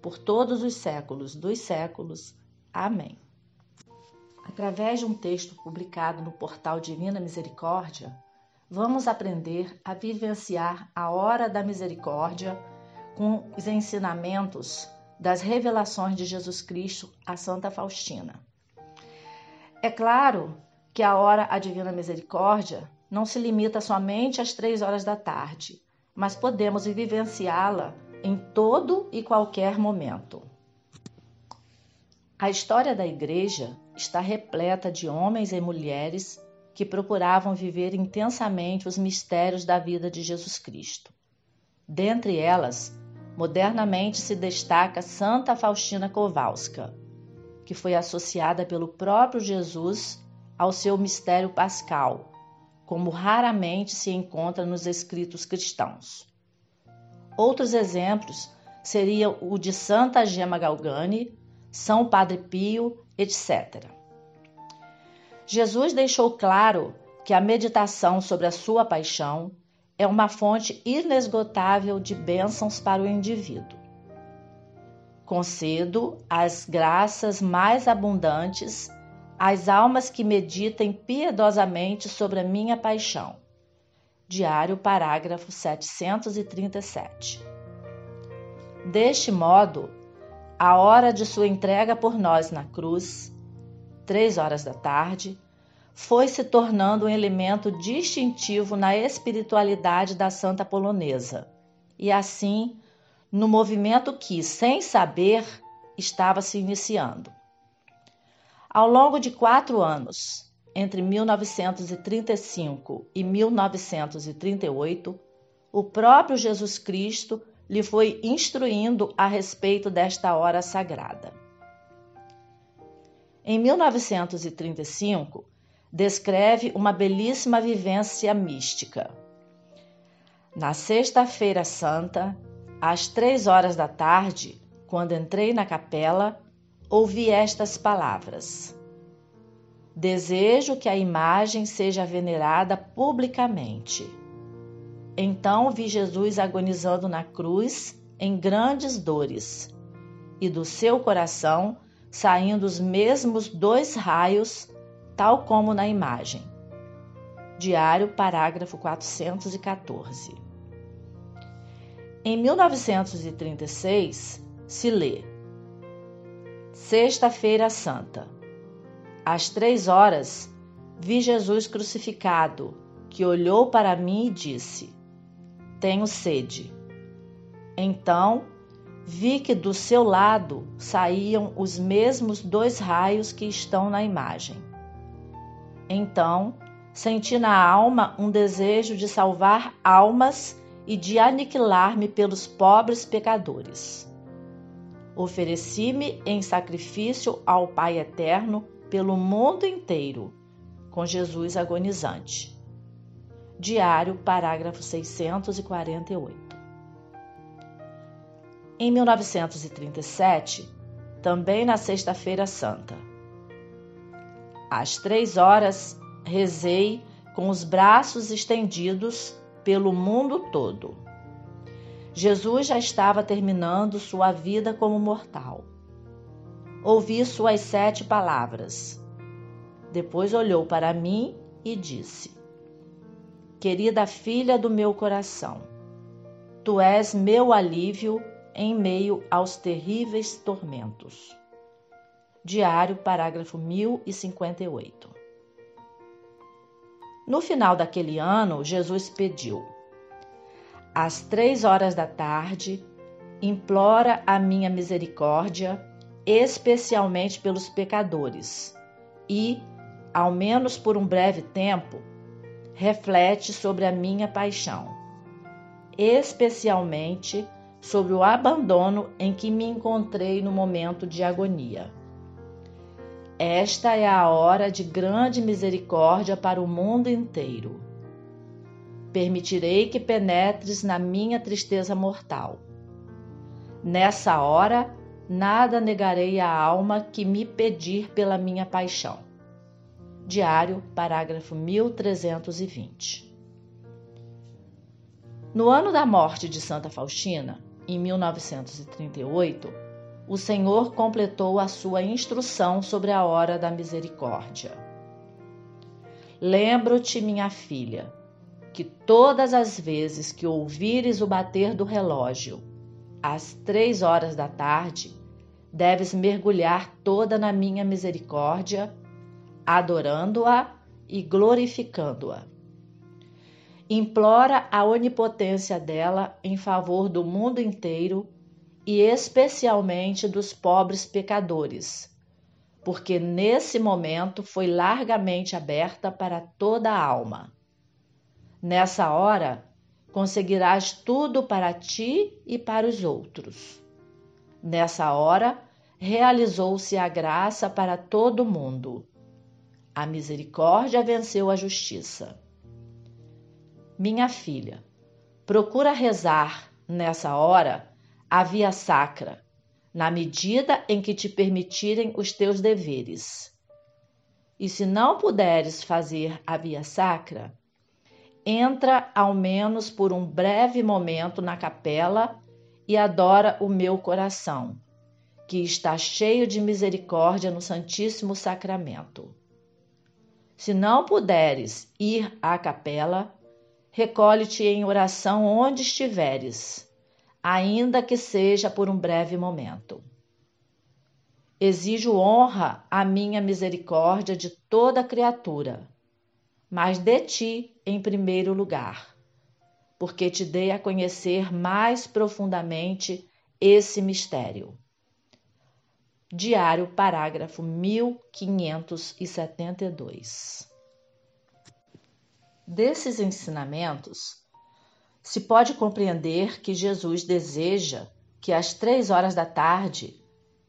por todos os séculos dos séculos. Amém. Através de um texto publicado no portal Divina Misericórdia, vamos aprender a vivenciar a hora da misericórdia com os ensinamentos das revelações de Jesus Cristo a Santa Faustina. É claro que a hora a Divina Misericórdia não se limita somente às três horas da tarde, mas podemos vivenciá-la em todo e qualquer momento. A história da Igreja está repleta de homens e mulheres que procuravam viver intensamente os mistérios da vida de Jesus Cristo. Dentre elas, modernamente se destaca Santa Faustina Kowalska, que foi associada pelo próprio Jesus ao seu mistério pascal, como raramente se encontra nos escritos cristãos. Outros exemplos seriam o de Santa Gema Galgani, São Padre Pio, etc. Jesus deixou claro que a meditação sobre a sua paixão é uma fonte inesgotável de bênçãos para o indivíduo. Concedo as graças mais abundantes às almas que meditem piedosamente sobre a minha paixão Diário, parágrafo 737. Deste modo, a hora de sua entrega por nós na cruz, três horas da tarde, foi se tornando um elemento distintivo na espiritualidade da santa polonesa, e assim, no movimento que, sem saber, estava se iniciando. Ao longo de quatro anos, entre 1935 e 1938, o próprio Jesus Cristo lhe foi instruindo a respeito desta hora sagrada. Em 1935, descreve uma belíssima vivência mística. Na Sexta-feira Santa, às três horas da tarde, quando entrei na capela, ouvi estas palavras: Desejo que a imagem seja venerada publicamente. Então vi Jesus agonizando na cruz em grandes dores, e do seu coração saindo os mesmos dois raios, tal como na imagem. Diário, parágrafo 414. Em 1936, se lê Sexta-feira Santa às três horas, vi Jesus crucificado, que olhou para mim e disse: Tenho sede. Então vi que do seu lado saíam os mesmos dois raios que estão na imagem. Então senti na alma um desejo de salvar almas e de aniquilar-me pelos pobres pecadores. Ofereci-me em sacrifício ao Pai Eterno pelo mundo inteiro, com Jesus agonizante. Diário, parágrafo 648. Em 1937, também na Sexta-feira Santa, às três horas, rezei com os braços estendidos pelo mundo todo. Jesus já estava terminando sua vida como mortal ouvi suas sete palavras. Depois olhou para mim e disse: Querida filha do meu coração, tu és meu alívio em meio aos terríveis tormentos. Diário, parágrafo 1058. No final daquele ano, Jesus pediu: Às três horas da tarde, implora a minha misericórdia, especialmente pelos pecadores, e, ao menos por um breve tempo, reflete sobre a minha paixão, especialmente sobre o abandono em que me encontrei no momento de agonia. Esta é a hora de grande misericórdia para o mundo inteiro. Permitirei que penetres na minha tristeza mortal. Nessa hora, nada negarei à alma que me pedir pela minha paixão. Diário, parágrafo 1320. No ano da morte de Santa Faustina, em 1938, o Senhor completou a sua instrução sobre a hora da misericórdia. Lembro-te, minha filha, que todas as vezes que ouvires o bater do relógio, às três horas da tarde, deves mergulhar toda na minha misericórdia, adorando-a e glorificando-a. Implora a onipotência dela em favor do mundo inteiro e especialmente dos pobres pecadores, porque nesse momento foi largamente aberta para toda a alma. Nessa hora, conseguirás tudo para ti e para os outros. Nessa hora, realizou-se a graça para todo mundo. A misericórdia venceu a justiça. Minha filha, procura rezar nessa hora a via sacra, na medida em que te permitirem os teus deveres. E se não puderes fazer a via sacra, entra ao menos por um breve momento na capela e adora o meu coração, que está cheio de misericórdia no Santíssimo Sacramento. Se não puderes ir à capela, recolhe-te em oração onde estiveres ainda que seja por um breve momento. Exijo honra à minha misericórdia de toda criatura, mas de ti em primeiro lugar, porque te dei a conhecer mais profundamente esse mistério. Diário, parágrafo 1572. Desses ensinamentos, se pode compreender que Jesus deseja que às três horas da tarde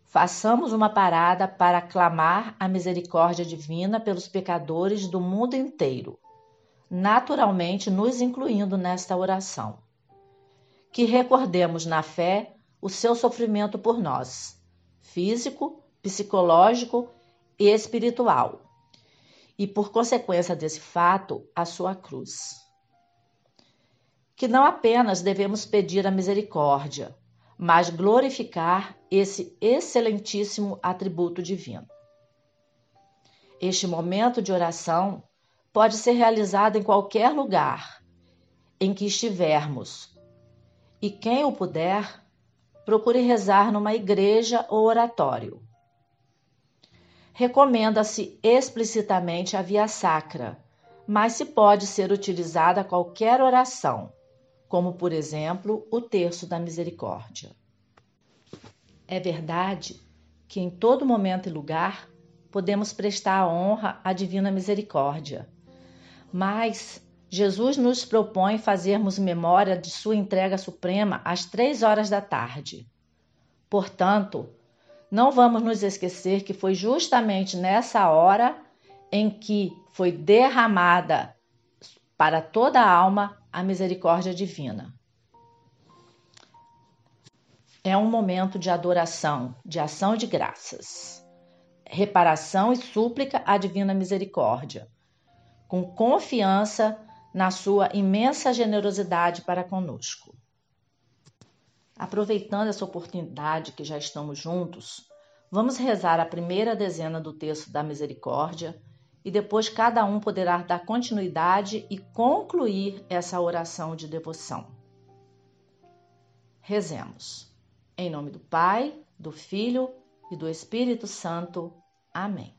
façamos uma parada para clamar a misericórdia divina pelos pecadores do mundo inteiro, naturalmente nos incluindo nesta oração. Que recordemos na fé o seu sofrimento por nós, físico, psicológico e espiritual, e por consequência desse fato, a sua cruz que não apenas devemos pedir a misericórdia, mas glorificar esse excelentíssimo atributo divino. Este momento de oração pode ser realizado em qualquer lugar em que estivermos, e quem o puder, procure rezar numa igreja ou oratório. Recomenda-se explicitamente a via sacra, mas se pode ser utilizada qualquer oração como por exemplo o terço da misericórdia. É verdade que em todo momento e lugar podemos prestar a honra à divina misericórdia, mas Jesus nos propõe fazermos memória de sua entrega suprema às três horas da tarde. Portanto, não vamos nos esquecer que foi justamente nessa hora em que foi derramada para toda a alma a misericórdia divina. É um momento de adoração, de ação de graças, reparação e súplica à divina misericórdia, com confiança na sua imensa generosidade para conosco. Aproveitando essa oportunidade que já estamos juntos, vamos rezar a primeira dezena do texto da misericórdia e depois cada um poderá dar continuidade e concluir essa oração de devoção. Rezemos. Em nome do Pai, do Filho e do Espírito Santo. Amém.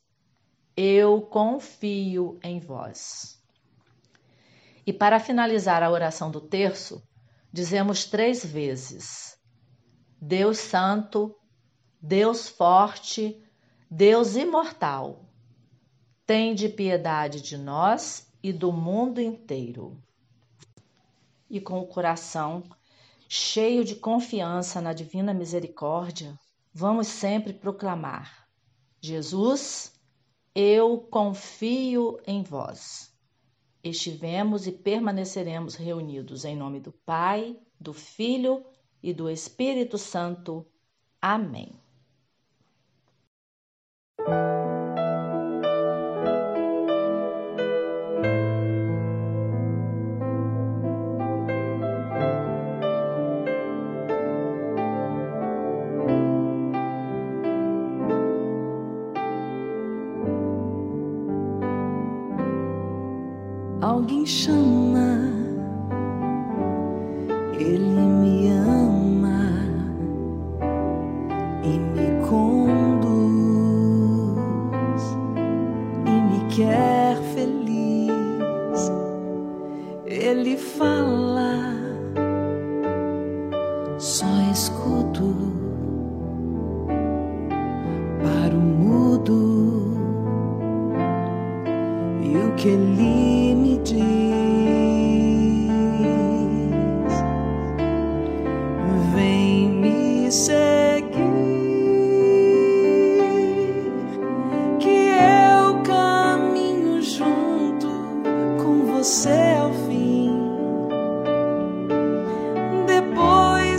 eu confio em vós. E para finalizar a oração do terço, dizemos três vezes: Deus Santo, Deus Forte, Deus Imortal, tende piedade de nós e do mundo inteiro. E com o coração cheio de confiança na divina misericórdia, vamos sempre proclamar: Jesus, eu confio em vós. Estivemos e permaneceremos reunidos em nome do Pai, do Filho e do Espírito Santo. Amém. Alguém chama, Ele me ama e me conduz e me quer feliz. Ele fala,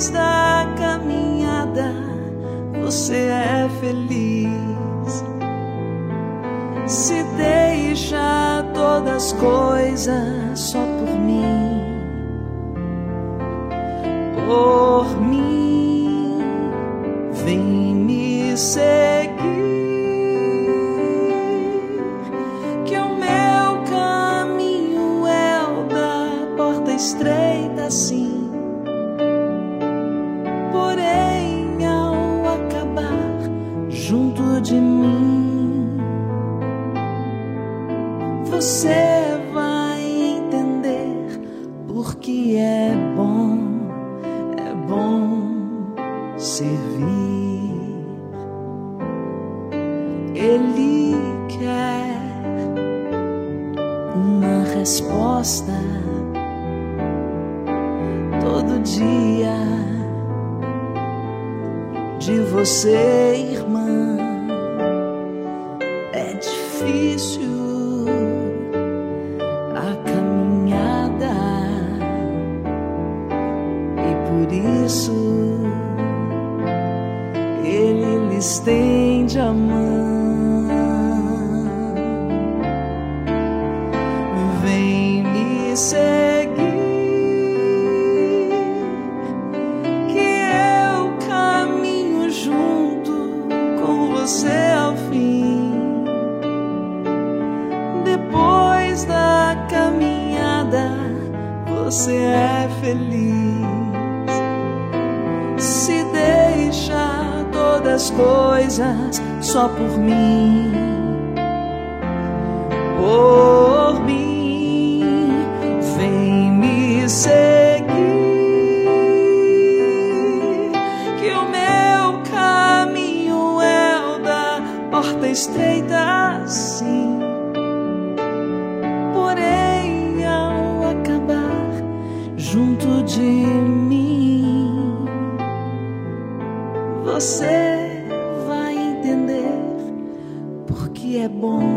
Depois da caminhada, você é feliz. Se deixa todas as coisas só por mim, por mim, vem me seguir. Que o meu caminho é o da porta estreita, sim. Você vai entender porque é bom, é bom servir. Ele quer uma resposta todo dia de você, irmã. É difícil você é feliz. Se deixa todas as coisas só por mim por mim, vem me seguir. Que o meu caminho é o da porta estreita, você vai entender porque é bom